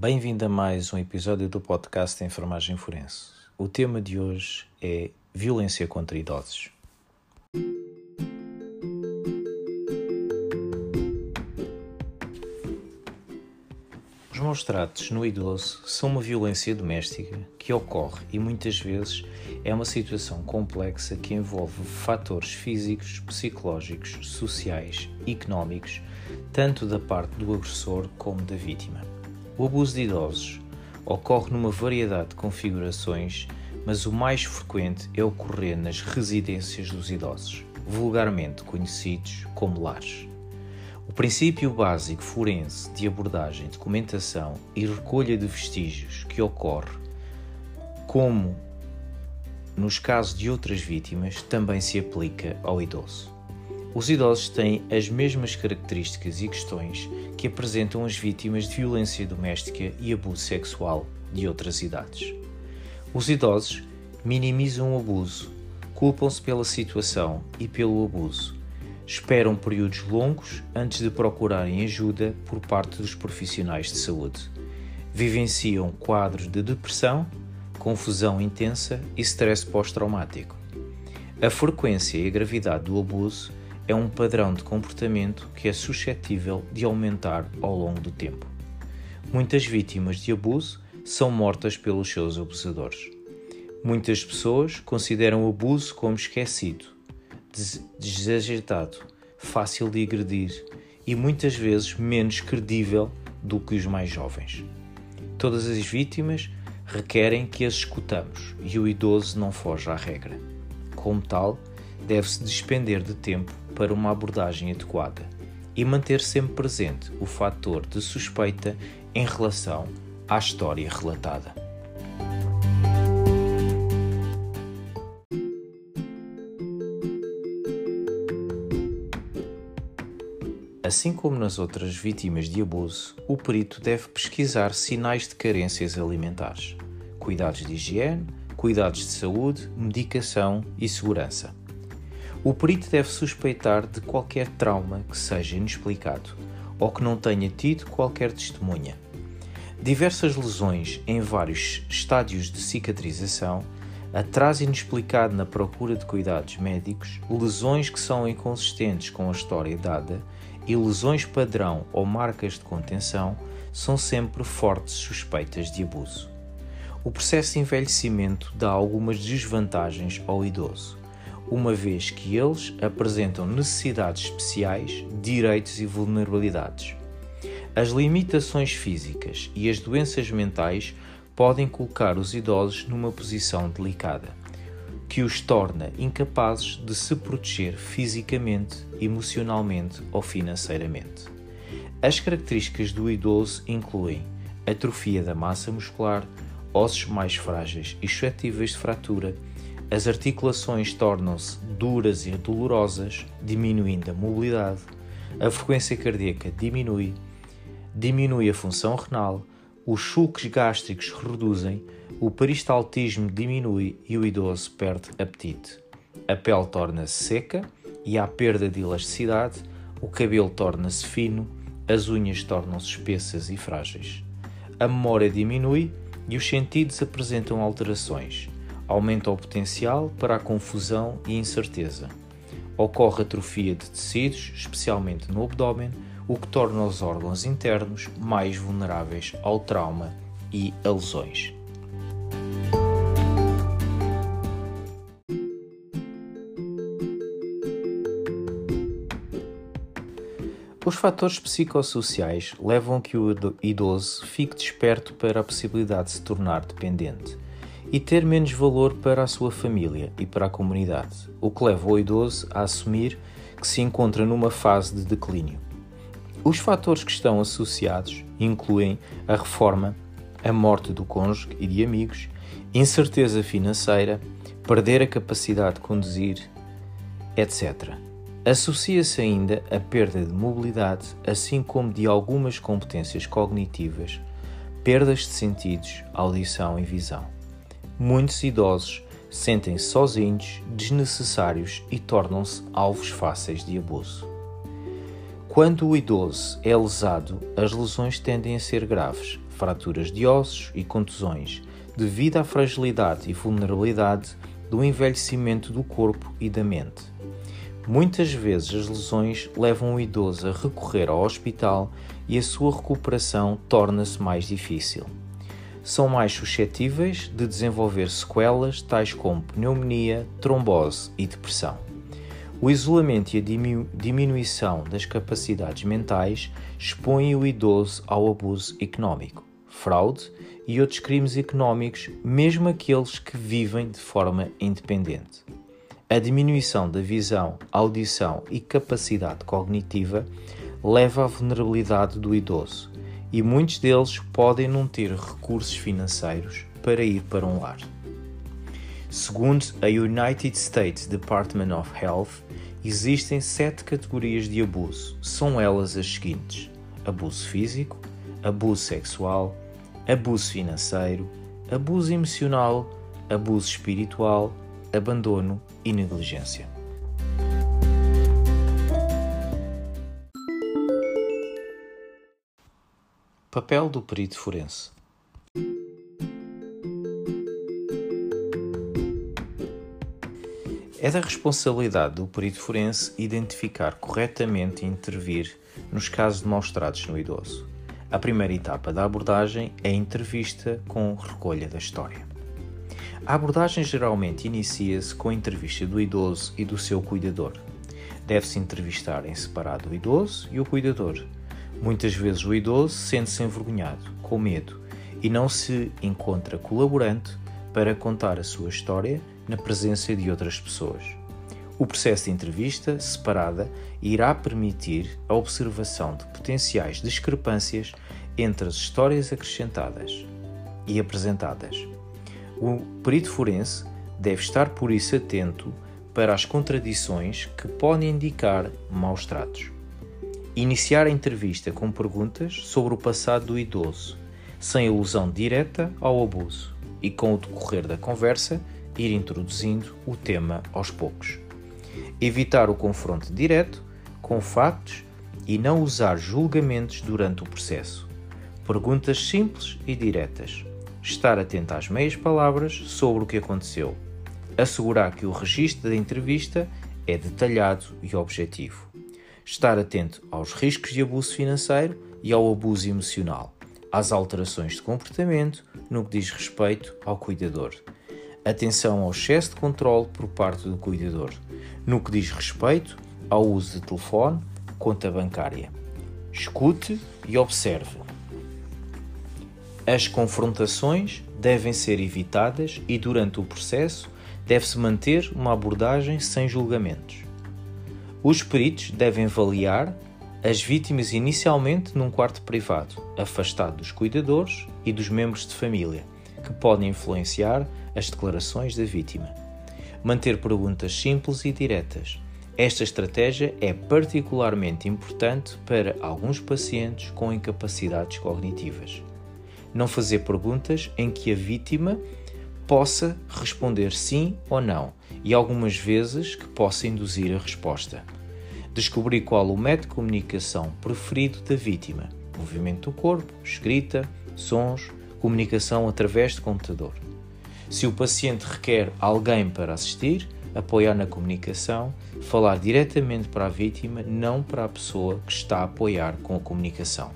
Bem-vindo a mais um episódio do podcast Enfermagem Forense. O tema de hoje é violência contra idosos. Os maus tratos no idoso são uma violência doméstica que ocorre e muitas vezes é uma situação complexa que envolve fatores físicos, psicológicos, sociais, económicos, tanto da parte do agressor como da vítima. O abuso de idosos ocorre numa variedade de configurações, mas o mais frequente é ocorrer nas residências dos idosos, vulgarmente conhecidos como lares. O princípio básico forense de abordagem, documentação e recolha de vestígios que ocorre, como nos casos de outras vítimas, também se aplica ao idoso. Os idosos têm as mesmas características e questões que apresentam as vítimas de violência doméstica e abuso sexual de outras idades. Os idosos minimizam o abuso, culpam-se pela situação e pelo abuso, esperam períodos longos antes de procurarem ajuda por parte dos profissionais de saúde, vivenciam quadros de depressão, confusão intensa e stress pós-traumático. A frequência e a gravidade do abuso é um padrão de comportamento que é suscetível de aumentar ao longo do tempo. Muitas vítimas de abuso são mortas pelos seus abusadores. Muitas pessoas consideram o abuso como esquecido, desajeitado, fácil de agredir e muitas vezes menos credível do que os mais jovens. Todas as vítimas requerem que as escutamos e o idoso não foge à regra. Como tal, deve-se despender de tempo para uma abordagem adequada e manter sempre presente o fator de suspeita em relação à história relatada. Assim como nas outras vítimas de abuso, o perito deve pesquisar sinais de carências alimentares, cuidados de higiene, cuidados de saúde, medicação e segurança. O perito deve suspeitar de qualquer trauma que seja inexplicado ou que não tenha tido qualquer testemunha. Diversas lesões em vários estádios de cicatrização, atraso inexplicado na procura de cuidados médicos, lesões que são inconsistentes com a história dada e lesões padrão ou marcas de contenção são sempre fortes suspeitas de abuso. O processo de envelhecimento dá algumas desvantagens ao idoso uma vez que eles apresentam necessidades especiais, direitos e vulnerabilidades. As limitações físicas e as doenças mentais podem colocar os idosos numa posição delicada, que os torna incapazes de se proteger fisicamente, emocionalmente ou financeiramente. As características do idoso incluem atrofia da massa muscular, ossos mais frágeis e suscetíveis de fratura, as articulações tornam-se duras e dolorosas, diminuindo a mobilidade, a frequência cardíaca diminui, diminui a função renal, os sulcos gástricos reduzem, o peristaltismo diminui e o idoso perde apetite. A pele torna-se seca e há perda de elasticidade, o cabelo torna-se fino, as unhas tornam-se espessas e frágeis. A memória diminui e os sentidos apresentam alterações aumenta o potencial para a confusão e incerteza. Ocorre atrofia de tecidos, especialmente no abdômen, o que torna os órgãos internos mais vulneráveis ao trauma e a lesões. Os fatores psicossociais levam a que o idoso fique desperto para a possibilidade de se tornar dependente e ter menos valor para a sua família e para a comunidade, o que leva o idoso a assumir que se encontra numa fase de declínio. Os fatores que estão associados incluem a reforma, a morte do cônjuge e de amigos, incerteza financeira, perder a capacidade de conduzir, etc. Associa-se ainda a perda de mobilidade, assim como de algumas competências cognitivas, perdas de sentidos, audição e visão. Muitos idosos sentem-se sozinhos, desnecessários e tornam-se alvos fáceis de abuso. Quando o idoso é lesado, as lesões tendem a ser graves, fraturas de ossos e contusões, devido à fragilidade e vulnerabilidade do envelhecimento do corpo e da mente. Muitas vezes as lesões levam o idoso a recorrer ao hospital e a sua recuperação torna-se mais difícil. São mais suscetíveis de desenvolver sequelas tais como pneumonia, trombose e depressão. O isolamento e a diminuição das capacidades mentais expõem o idoso ao abuso económico, fraude e outros crimes económicos, mesmo aqueles que vivem de forma independente. A diminuição da visão, audição e capacidade cognitiva leva à vulnerabilidade do idoso e muitos deles podem não ter recursos financeiros para ir para um lar. Segundo a United States Department of Health, existem sete categorias de abuso. São elas as seguintes: abuso físico, abuso sexual, abuso financeiro, abuso emocional, abuso espiritual, abandono e negligência. Papel do perito forense. É da responsabilidade do perito forense identificar corretamente e intervir nos casos de maus-tratos no idoso. A primeira etapa da abordagem é a entrevista com recolha da história. A abordagem geralmente inicia-se com a entrevista do idoso e do seu cuidador. Deve-se entrevistar em separado o idoso e o cuidador. Muitas vezes o idoso sente-se envergonhado, com medo, e não se encontra colaborante para contar a sua história na presença de outras pessoas. O processo de entrevista separada irá permitir a observação de potenciais discrepâncias entre as histórias acrescentadas e apresentadas o perito forense deve estar por isso atento para as contradições que podem indicar maus tratos. Iniciar a entrevista com perguntas sobre o passado do idoso, sem alusão direta ao abuso, e com o decorrer da conversa ir introduzindo o tema aos poucos. Evitar o confronto direto com factos e não usar julgamentos durante o processo. Perguntas simples e diretas, estar atento às meias palavras sobre o que aconteceu, assegurar que o registro da entrevista é detalhado e objetivo, estar atento aos riscos de abuso financeiro e ao abuso emocional, às alterações de comportamento no que diz respeito ao cuidador, atenção ao excesso de controle por parte do cuidador, no que diz respeito ao uso de telefone, conta bancária. Escute e observe as confrontações devem ser evitadas e, durante o processo, deve-se manter uma abordagem sem julgamentos. Os peritos devem avaliar as vítimas inicialmente num quarto privado, afastado dos cuidadores e dos membros de família, que podem influenciar as declarações da vítima. Manter perguntas simples e diretas. Esta estratégia é particularmente importante para alguns pacientes com incapacidades cognitivas não fazer perguntas em que a vítima possa responder sim ou não e algumas vezes que possa induzir a resposta. Descobrir qual o método de comunicação preferido da vítima: movimento do corpo, escrita, sons, comunicação através de computador. Se o paciente requer alguém para assistir, apoiar na comunicação, falar diretamente para a vítima, não para a pessoa que está a apoiar com a comunicação.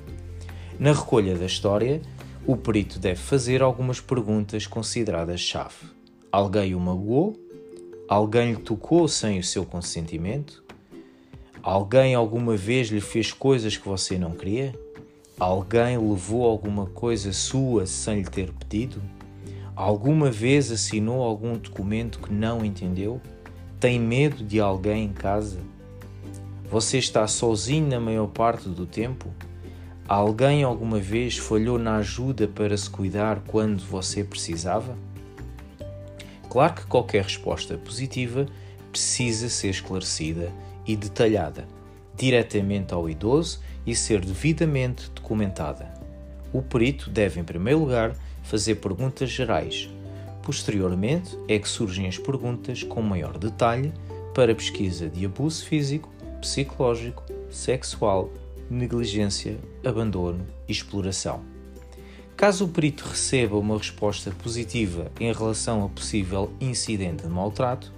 Na recolha da história, o perito deve fazer algumas perguntas consideradas chave. Alguém o magoou? Alguém lhe tocou sem o seu consentimento? Alguém alguma vez lhe fez coisas que você não queria? Alguém levou alguma coisa sua sem lhe ter pedido? Alguma vez assinou algum documento que não entendeu? Tem medo de alguém em casa? Você está sozinho na maior parte do tempo? Alguém alguma vez falhou na ajuda para se cuidar quando você precisava? Claro que qualquer resposta positiva precisa ser esclarecida e detalhada, diretamente ao idoso e ser devidamente documentada. O perito deve, em primeiro lugar, fazer perguntas gerais. Posteriormente, é que surgem as perguntas com maior detalhe para pesquisa de abuso físico, psicológico, sexual negligência, abandono e exploração. Caso o perito receba uma resposta positiva em relação a possível incidente de maltrato,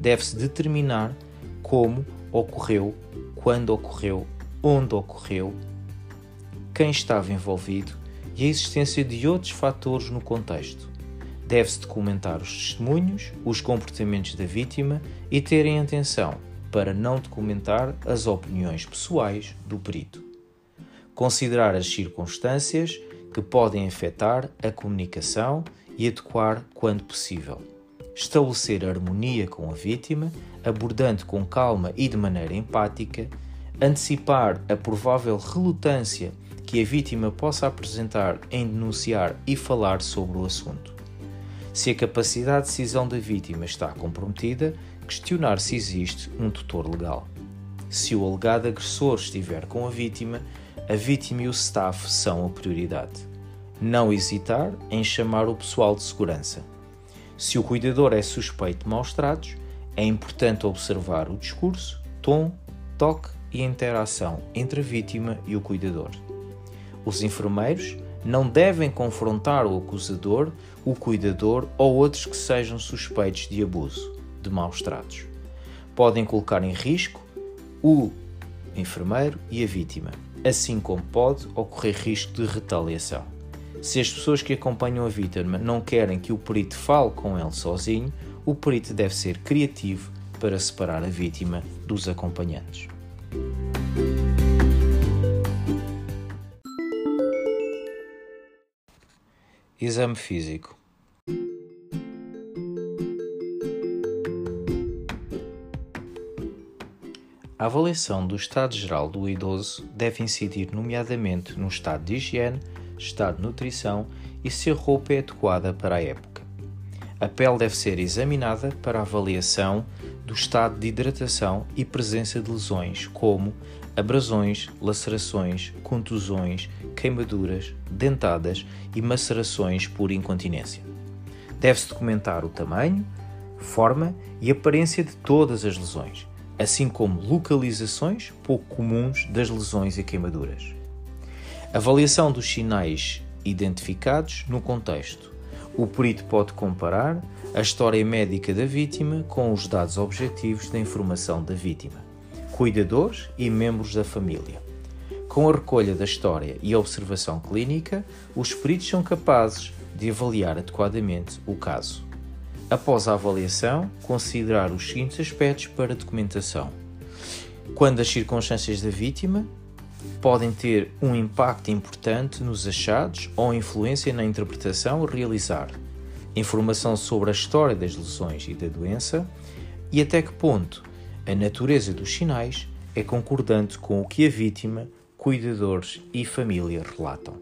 deve-se determinar como ocorreu, quando ocorreu, onde ocorreu, quem estava envolvido e a existência de outros fatores no contexto. Deve-se documentar os testemunhos, os comportamentos da vítima e terem atenção para não documentar as opiniões pessoais do perito. Considerar as circunstâncias que podem afetar a comunicação e adequar quando possível. Estabelecer harmonia com a vítima, abordando com calma e de maneira empática, antecipar a provável relutância que a vítima possa apresentar em denunciar e falar sobre o assunto. Se a capacidade de decisão da vítima está comprometida, questionar se existe um tutor legal. Se o alegado agressor estiver com a vítima, a vítima e o staff são a prioridade. Não hesitar em chamar o pessoal de segurança. Se o cuidador é suspeito de maus tratos, é importante observar o discurso, tom, toque e interação entre a vítima e o cuidador. Os enfermeiros não devem confrontar o acusador, o cuidador ou outros que sejam suspeitos de abuso, de maus tratos. Podem colocar em risco o enfermeiro e a vítima, assim como pode ocorrer risco de retaliação. Se as pessoas que acompanham a vítima não querem que o perito fale com ele sozinho, o perito deve ser criativo para separar a vítima dos acompanhantes. Exame físico. A avaliação do estado geral do idoso deve incidir, nomeadamente, no estado de higiene, estado de nutrição e se a roupa é adequada para a época. A pele deve ser examinada para avaliação do estado de hidratação e presença de lesões, como abrasões, lacerações, contusões, queimaduras, dentadas e macerações por incontinência. Deve-se documentar o tamanho, forma e aparência de todas as lesões, assim como localizações pouco comuns das lesões e queimaduras. Avaliação dos sinais identificados no contexto. O perito pode comparar a história médica da vítima com os dados objetivos da informação da vítima cuidadores e membros da família. Com a recolha da história e observação clínica, os peritos são capazes de avaliar adequadamente o caso. Após a avaliação, considerar os seguintes aspectos para documentação. Quando as circunstâncias da vítima podem ter um impacto importante nos achados ou influência na interpretação a realizar. Informação sobre a história das lesões e da doença e até que ponto a natureza dos sinais é concordante com o que a vítima, cuidadores e família relatam.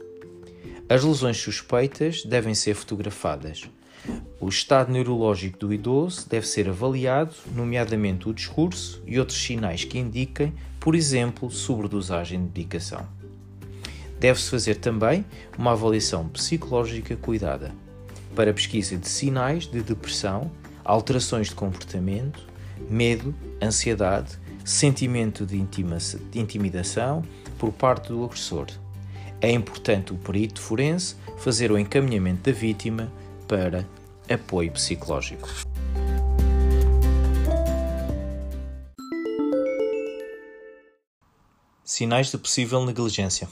As lesões suspeitas devem ser fotografadas. O estado neurológico do idoso deve ser avaliado, nomeadamente o discurso e outros sinais que indiquem, por exemplo, sobredosagem de medicação. Deve-se fazer também uma avaliação psicológica cuidada para pesquisa de sinais de depressão, alterações de comportamento, medo, ansiedade, sentimento de, de intimidação por parte do agressor. É importante o perito forense fazer o encaminhamento da vítima para apoio psicológico. Sinais de possível negligência.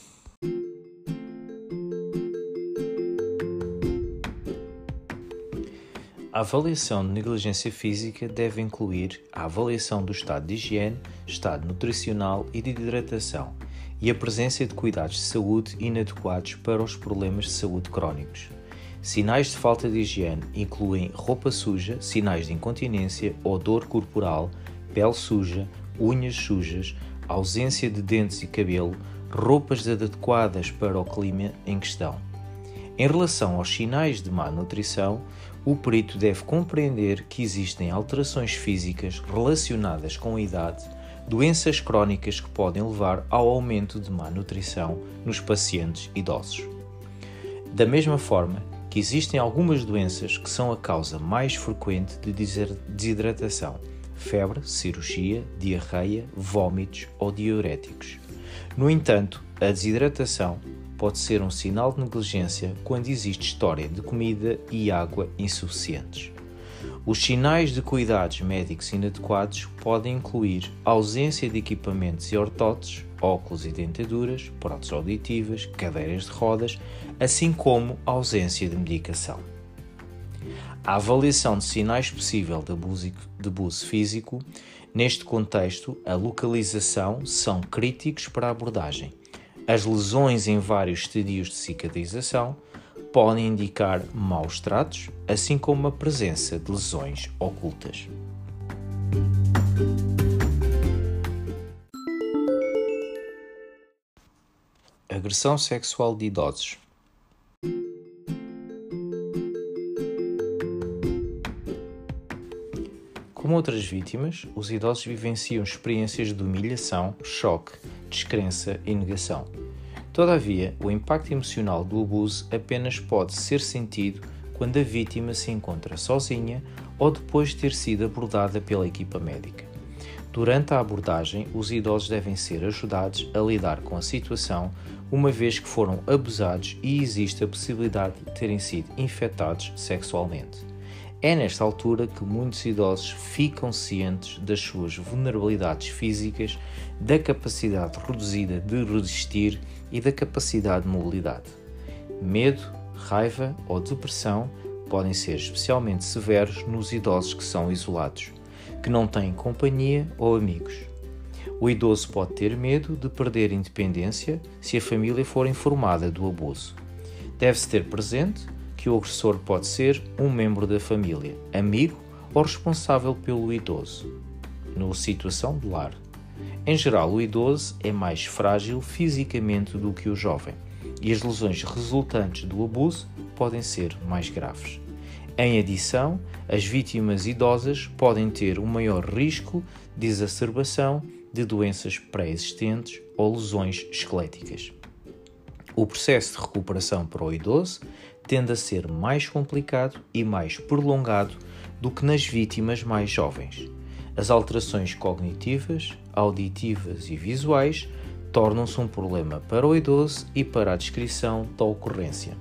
A avaliação de negligência física deve incluir a avaliação do estado de higiene, estado nutricional e de hidratação e a presença de cuidados de saúde inadequados para os problemas de saúde crónicos. Sinais de falta de higiene incluem roupa suja, sinais de incontinência, odor corporal, pele suja, unhas sujas, ausência de dentes e cabelo, roupas adequadas para o clima em questão. Em relação aos sinais de má nutrição, o perito deve compreender que existem alterações físicas relacionadas com a idade, doenças crónicas que podem levar ao aumento de má nutrição nos pacientes idosos. Da mesma forma que existem algumas doenças que são a causa mais frequente de desidratação, febre, cirurgia, diarreia, vômitos ou diuréticos. No entanto, a desidratação pode ser um sinal de negligência quando existe história de comida e água insuficientes. Os sinais de cuidados médicos inadequados podem incluir ausência de equipamentos e ortotes, óculos e dentaduras, próteses auditivas, cadeiras de rodas, assim como ausência de medicação. A avaliação de sinais possível de abuso, de abuso físico, neste contexto, a localização são críticos para a abordagem. As lesões em vários estadios de cicatrização podem indicar maus tratos, assim como a presença de lesões ocultas. Agressão sexual de idosos. Como outras vítimas, os idosos vivenciam experiências de humilhação, choque, descrença e negação. Todavia, o impacto emocional do abuso apenas pode ser sentido quando a vítima se encontra sozinha ou depois de ter sido abordada pela equipa médica. Durante a abordagem, os idosos devem ser ajudados a lidar com a situação, uma vez que foram abusados e existe a possibilidade de terem sido infectados sexualmente. É nesta altura que muitos idosos ficam cientes das suas vulnerabilidades físicas, da capacidade reduzida de resistir e da capacidade de mobilidade. Medo, raiva ou depressão podem ser especialmente severos nos idosos que são isolados, que não têm companhia ou amigos. O idoso pode ter medo de perder independência se a família for informada do abuso. Deve-se ter presente que o agressor pode ser um membro da família, amigo ou responsável pelo idoso, numa situação de lar. Em geral, o idoso é mais frágil fisicamente do que o jovem e as lesões resultantes do abuso podem ser mais graves. Em adição, as vítimas idosas podem ter um maior risco de exacerbação de doenças pré-existentes ou lesões esqueléticas. O processo de recuperação para o idoso tende a ser mais complicado e mais prolongado do que nas vítimas mais jovens. As alterações cognitivas, auditivas e visuais tornam-se um problema para o idoso e para a descrição da ocorrência.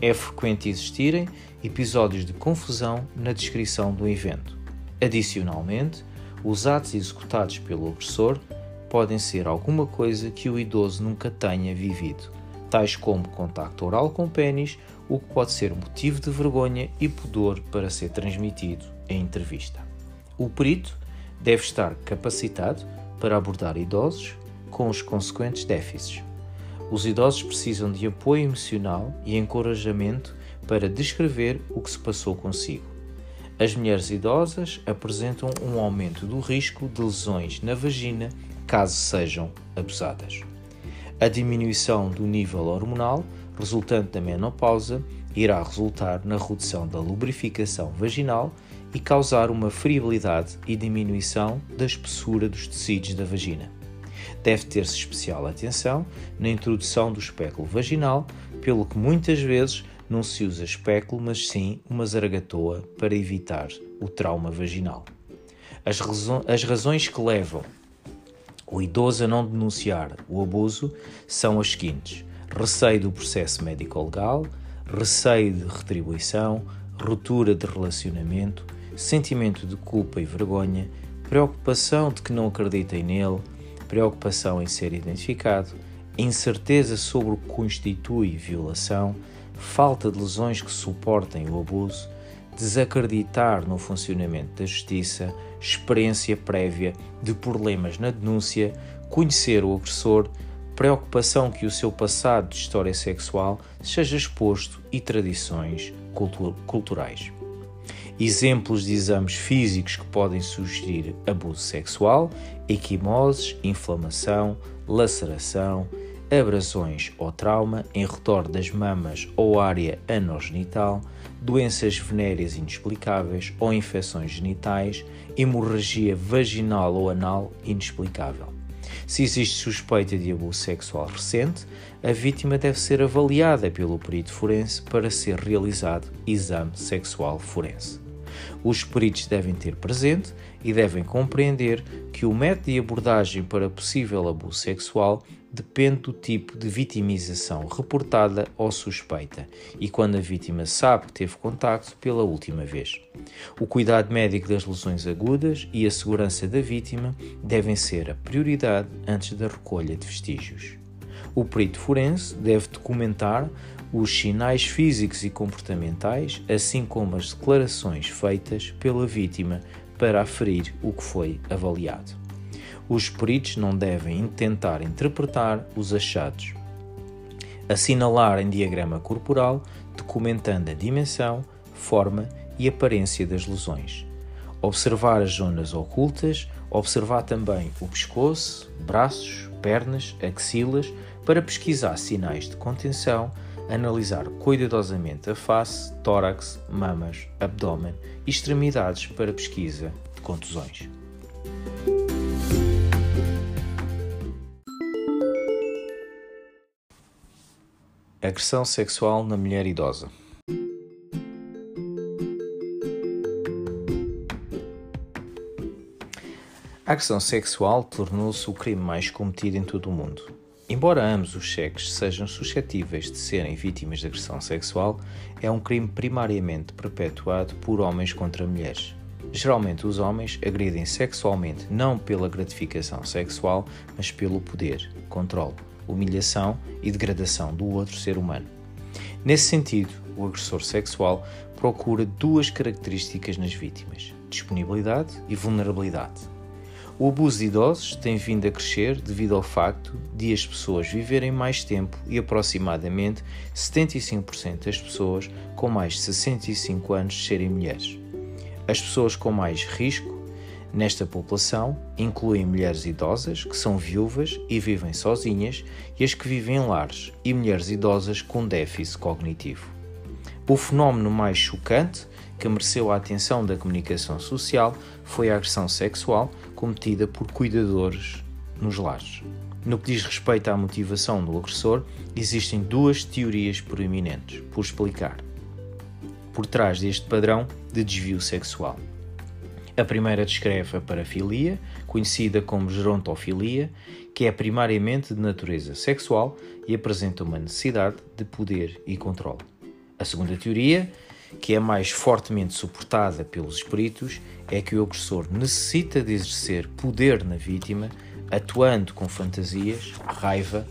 É frequente existirem episódios de confusão na descrição do evento. Adicionalmente, os atos executados pelo agressor podem ser alguma coisa que o idoso nunca tenha vivido, tais como contacto oral com pênis o que pode ser motivo de vergonha e pudor para ser transmitido em entrevista. O perito deve estar capacitado para abordar idosos com os consequentes déficits. Os idosos precisam de apoio emocional e encorajamento para descrever o que se passou consigo. As mulheres idosas apresentam um aumento do risco de lesões na vagina caso sejam abusadas. A diminuição do nível hormonal resultante da menopausa irá resultar na redução da lubrificação vaginal e causar uma friabilidade e diminuição da espessura dos tecidos da vagina. Deve ter-se especial atenção na introdução do espéculo vaginal, pelo que muitas vezes não se usa espéculo, mas sim uma zaragatoa para evitar o trauma vaginal. As, as razões que levam o idoso a não denunciar o abuso são as seguintes: receio do processo médico-legal, receio de retribuição, ruptura de relacionamento, sentimento de culpa e vergonha, preocupação de que não acreditem nele, preocupação em ser identificado, incerteza sobre o que constitui violação, falta de lesões que suportem o abuso, desacreditar no funcionamento da justiça, experiência prévia de problemas na denúncia, conhecer o agressor, preocupação que o seu passado de história sexual seja exposto e tradições culturais. Exemplos de exames físicos que podem sugerir abuso sexual, equimoses, inflamação, laceração, abrasões ou trauma em redor das mamas ou área anogenital, doenças venéreas inexplicáveis ou infecções genitais, hemorragia vaginal ou anal inexplicável. Se existe suspeita de abuso sexual recente, a vítima deve ser avaliada pelo perito forense para ser realizado exame sexual forense. Os peritos devem ter presente e devem compreender que o método de abordagem para possível abuso sexual depende do tipo de vitimização reportada ou suspeita e quando a vítima sabe que teve contacto pela última vez. O cuidado médico das lesões agudas e a segurança da vítima devem ser a prioridade antes da recolha de vestígios. O perito forense deve documentar os sinais físicos e comportamentais, assim como as declarações feitas pela vítima para aferir o que foi avaliado. Os peritos não devem tentar interpretar os achados. Assinalar em diagrama corporal, documentando a dimensão, forma e aparência das lesões. Observar as zonas ocultas, observar também o pescoço, braços, pernas, axilas, para pesquisar sinais de contenção, analisar cuidadosamente a face, tórax, mamas, abdômen e extremidades para pesquisa de contusões. Agressão sexual na mulher idosa. A agressão sexual tornou-se o crime mais cometido em todo o mundo. Embora ambos os sexos sejam suscetíveis de serem vítimas de agressão sexual, é um crime primariamente perpetuado por homens contra mulheres. Geralmente, os homens agredem sexualmente não pela gratificação sexual, mas pelo poder, controle, humilhação e degradação do outro ser humano. Nesse sentido, o agressor sexual procura duas características nas vítimas: disponibilidade e vulnerabilidade. O abuso de idosos tem vindo a crescer devido ao facto de as pessoas viverem mais tempo e aproximadamente 75% das pessoas com mais de 65 anos serem mulheres. As pessoas com mais risco nesta população incluem mulheres idosas que são viúvas e vivem sozinhas e as que vivem em lares e mulheres idosas com déficit cognitivo. O fenómeno mais chocante que mereceu a atenção da comunicação social foi a agressão sexual cometida por cuidadores nos lares. No que diz respeito à motivação do agressor, existem duas teorias proeminentes por explicar por trás deste padrão de desvio sexual. A primeira descreve a parafilia, conhecida como gerontofilia, que é primariamente de natureza sexual e apresenta uma necessidade de poder e controle. A segunda teoria que é mais fortemente suportada pelos espíritos, é que o agressor necessita de exercer poder na vítima, atuando com fantasias, raiva,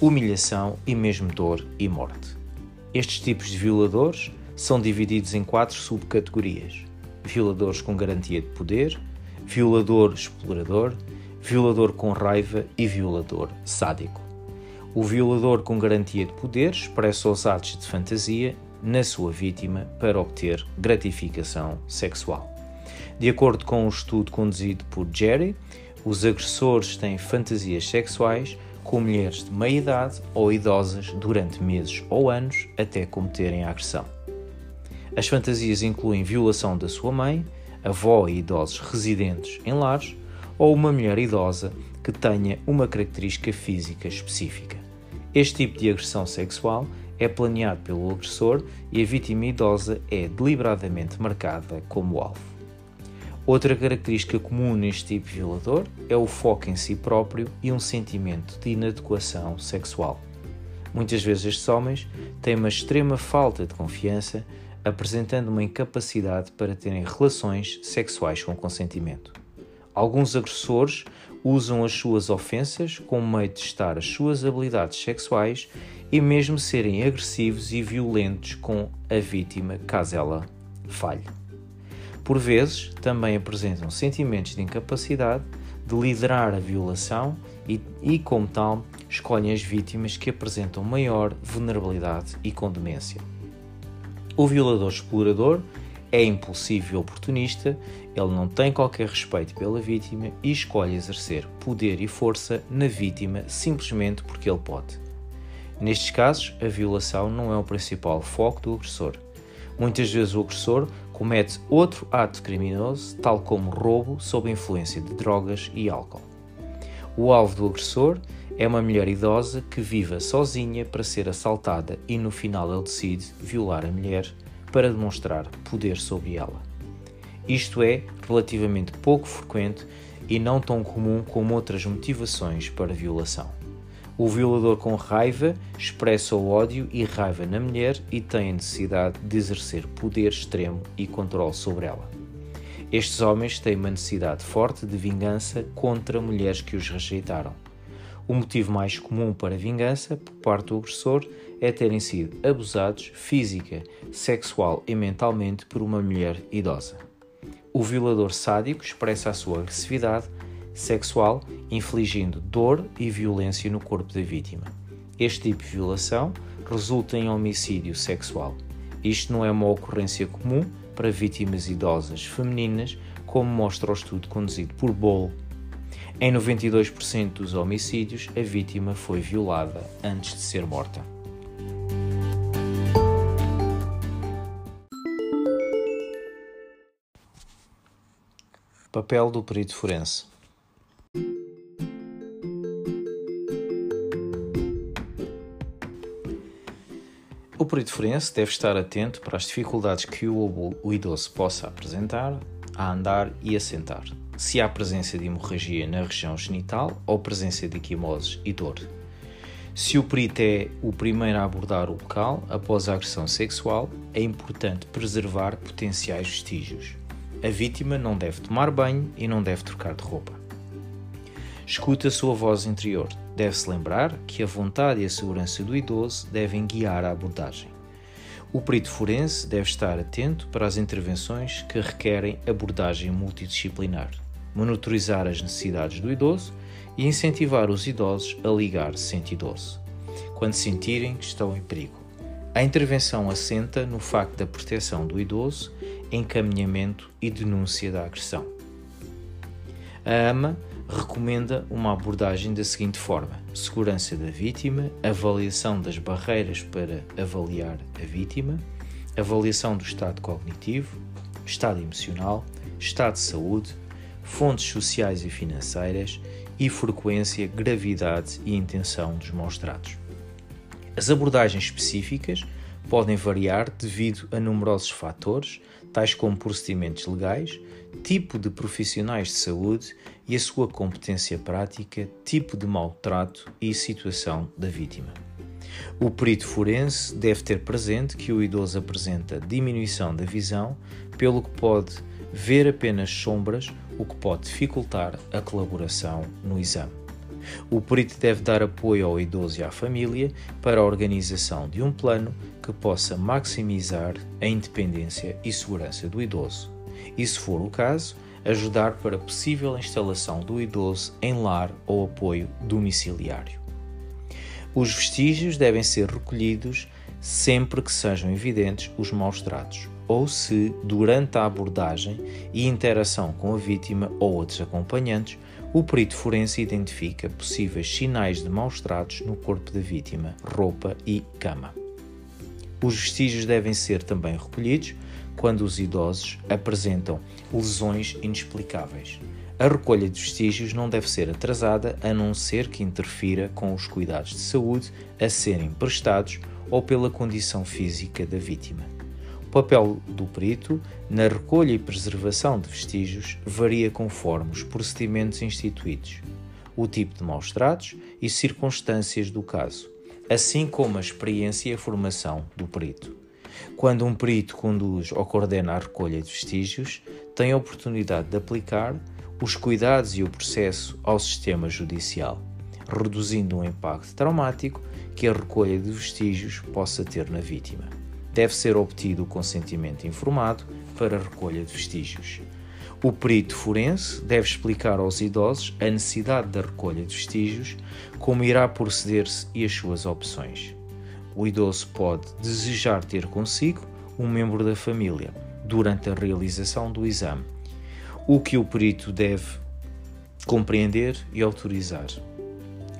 humilhação e mesmo dor e morte. Estes tipos de violadores são divididos em quatro subcategorias: violadores com garantia de poder, violador explorador, violador com raiva e violador sádico. O violador com garantia de poder expressa os atos de fantasia na sua vítima para obter gratificação sexual. De acordo com um estudo conduzido por Jerry, os agressores têm fantasias sexuais com mulheres de meia idade ou idosas durante meses ou anos até cometerem a agressão. As fantasias incluem violação da sua mãe, avó e idosos residentes em lares ou uma mulher idosa que tenha uma característica física específica. Este tipo de agressão sexual é planeado pelo agressor e a vítima idosa é deliberadamente marcada como alvo. Outra característica comum neste tipo de violador é o foco em si próprio e um sentimento de inadequação sexual. Muitas vezes estes homens têm uma extrema falta de confiança, apresentando uma incapacidade para terem relações sexuais com consentimento. Alguns agressores usam as suas ofensas como meio de testar as suas habilidades sexuais e mesmo serem agressivos e violentos com a vítima caso ela falhe. Por vezes, também apresentam sentimentos de incapacidade de liderar a violação e, e como tal, escolhem as vítimas que apresentam maior vulnerabilidade e com demência. O violador explorador é impulsivo e oportunista, ele não tem qualquer respeito pela vítima e escolhe exercer poder e força na vítima simplesmente porque ele pode. Nestes casos, a violação não é o principal foco do agressor. Muitas vezes o agressor comete outro ato criminoso, tal como roubo sob influência de drogas e álcool. O alvo do agressor é uma mulher idosa que viva sozinha para ser assaltada e no final ele decide violar a mulher para demonstrar poder sobre ela. Isto é relativamente pouco frequente e não tão comum como outras motivações para violação. O violador com raiva expressa o ódio e raiva na mulher e tem a necessidade de exercer poder extremo e controle sobre ela. Estes homens têm uma necessidade forte de vingança contra mulheres que os rejeitaram. O motivo mais comum para a vingança por parte do agressor é terem sido abusados física, sexual e mentalmente por uma mulher idosa. O violador sádico expressa a sua agressividade sexual, infligindo dor e violência no corpo da vítima. Este tipo de violação resulta em homicídio sexual. Isto não é uma ocorrência comum para vítimas idosas femininas, como mostra o estudo conduzido por Boll. Em 92% dos homicídios, a vítima foi violada antes de ser morta. Papel do perito forense. O perito forense deve estar atento para as dificuldades que o, o idoso possa apresentar a andar e a sentar, se há presença de hemorragia na região genital ou presença de equimoses e dor. Se o perito é o primeiro a abordar o local após a agressão sexual, é importante preservar potenciais vestígios. A vítima não deve tomar banho e não deve trocar de roupa. Escuta a sua voz interior. Deve-se lembrar que a vontade e a segurança do idoso devem guiar a abordagem. O perito forense deve estar atento para as intervenções que requerem abordagem multidisciplinar, monitorizar as necessidades do idoso e incentivar os idosos a ligar 112, quando sentirem que estão em perigo. A intervenção assenta no facto da proteção do idoso, encaminhamento e denúncia da agressão. A AMA recomenda uma abordagem da seguinte forma: segurança da vítima, avaliação das barreiras para avaliar a vítima, avaliação do estado cognitivo, estado emocional, estado de saúde, fontes sociais e financeiras e frequência, gravidade e intenção dos maus tratos. As abordagens específicas podem variar devido a numerosos fatores, tais como procedimentos legais, tipo de profissionais de saúde e a sua competência prática, tipo de maltrato e situação da vítima. O perito forense deve ter presente que o idoso apresenta diminuição da visão, pelo que pode ver apenas sombras, o que pode dificultar a colaboração no exame. O perito deve dar apoio ao idoso e à família para a organização de um plano que possa maximizar a independência e segurança do idoso. E, se for o caso, ajudar para possível instalação do idoso em lar ou apoio domiciliário. Os vestígios devem ser recolhidos sempre que sejam evidentes os maus tratos, ou se, durante a abordagem e interação com a vítima ou outros acompanhantes, o perito forense identifica possíveis sinais de maus tratos no corpo da vítima, roupa e cama. Os vestígios devem ser também recolhidos quando os idosos apresentam lesões inexplicáveis. A recolha de vestígios não deve ser atrasada a não ser que interfira com os cuidados de saúde a serem prestados ou pela condição física da vítima. O papel do perito na recolha e preservação de vestígios varia conforme os procedimentos instituídos, o tipo de maus tratos e circunstâncias do caso, assim como a experiência e a formação do perito. Quando um perito conduz ou coordena a recolha de vestígios, tem a oportunidade de aplicar os cuidados e o processo ao sistema judicial, reduzindo o impacto traumático que a recolha de vestígios possa ter na vítima. Deve ser obtido o consentimento informado para a recolha de vestígios. O perito forense deve explicar aos idosos a necessidade da recolha de vestígios, como irá proceder-se e as suas opções o idoso pode desejar ter consigo um membro da família durante a realização do exame, o que o perito deve compreender e autorizar.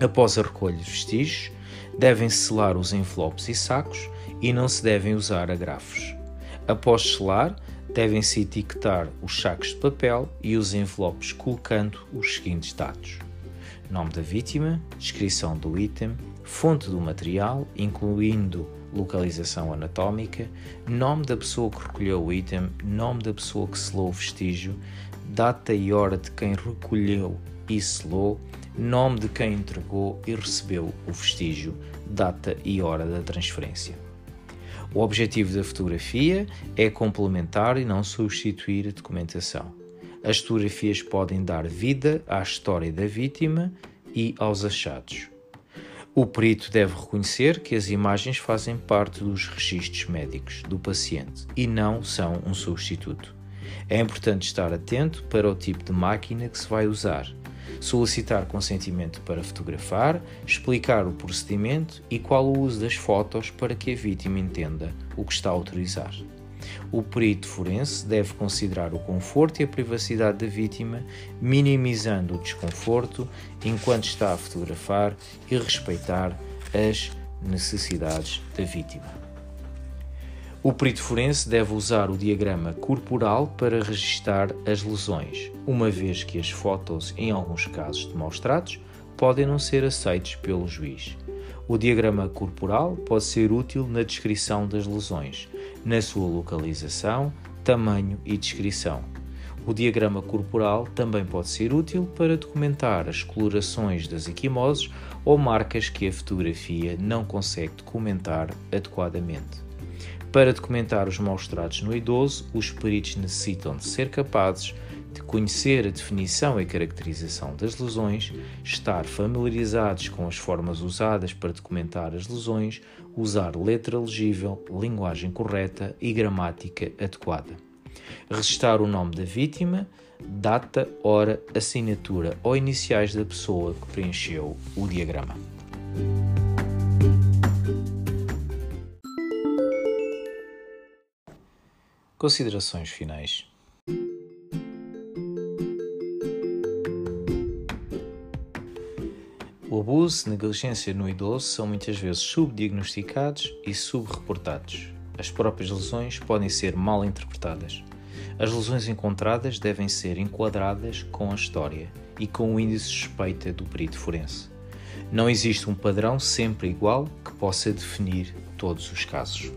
Após a recolha de vestígios, devem selar os envelopes e sacos e não se devem usar agrafos. Após selar, devem-se etiquetar os sacos de papel e os envelopes colocando os seguintes dados: nome da vítima, descrição do item, fonte do material, incluindo localização anatómica, nome da pessoa que recolheu o item, nome da pessoa que selou o vestígio, data e hora de quem recolheu e selou, nome de quem entregou e recebeu o vestígio, data e hora da transferência. O objetivo da fotografia é complementar e não substituir a documentação. As fotografias podem dar vida à história da vítima e aos achados. O perito deve reconhecer que as imagens fazem parte dos registros médicos do paciente e não são um substituto. É importante estar atento para o tipo de máquina que se vai usar, solicitar consentimento para fotografar, explicar o procedimento e qual o uso das fotos para que a vítima entenda o que está a autorizar. O perito forense deve considerar o conforto e a privacidade da vítima, minimizando o desconforto enquanto está a fotografar e respeitar as necessidades da vítima. O perito forense deve usar o diagrama corporal para registar as lesões, uma vez que as fotos, em alguns casos de maus tratos, podem não ser aceitos pelo juiz. O diagrama corporal pode ser útil na descrição das lesões, na sua localização, tamanho e descrição. O diagrama corporal também pode ser útil para documentar as colorações das equimoses ou marcas que a fotografia não consegue documentar adequadamente. Para documentar os maus tratos no idoso, os peritos necessitam de ser capazes de conhecer a definição e caracterização das lesões, estar familiarizados com as formas usadas para documentar as lesões, usar letra legível, linguagem correta e gramática adequada. Registrar o nome da vítima, data, hora, assinatura ou iniciais da pessoa que preencheu o diagrama. Considerações finais. O abuso e negligência no idoso são muitas vezes subdiagnosticados e subreportados. As próprias lesões podem ser mal interpretadas. As lesões encontradas devem ser enquadradas com a história e com o índice suspeita do perito forense. Não existe um padrão sempre igual que possa definir todos os casos.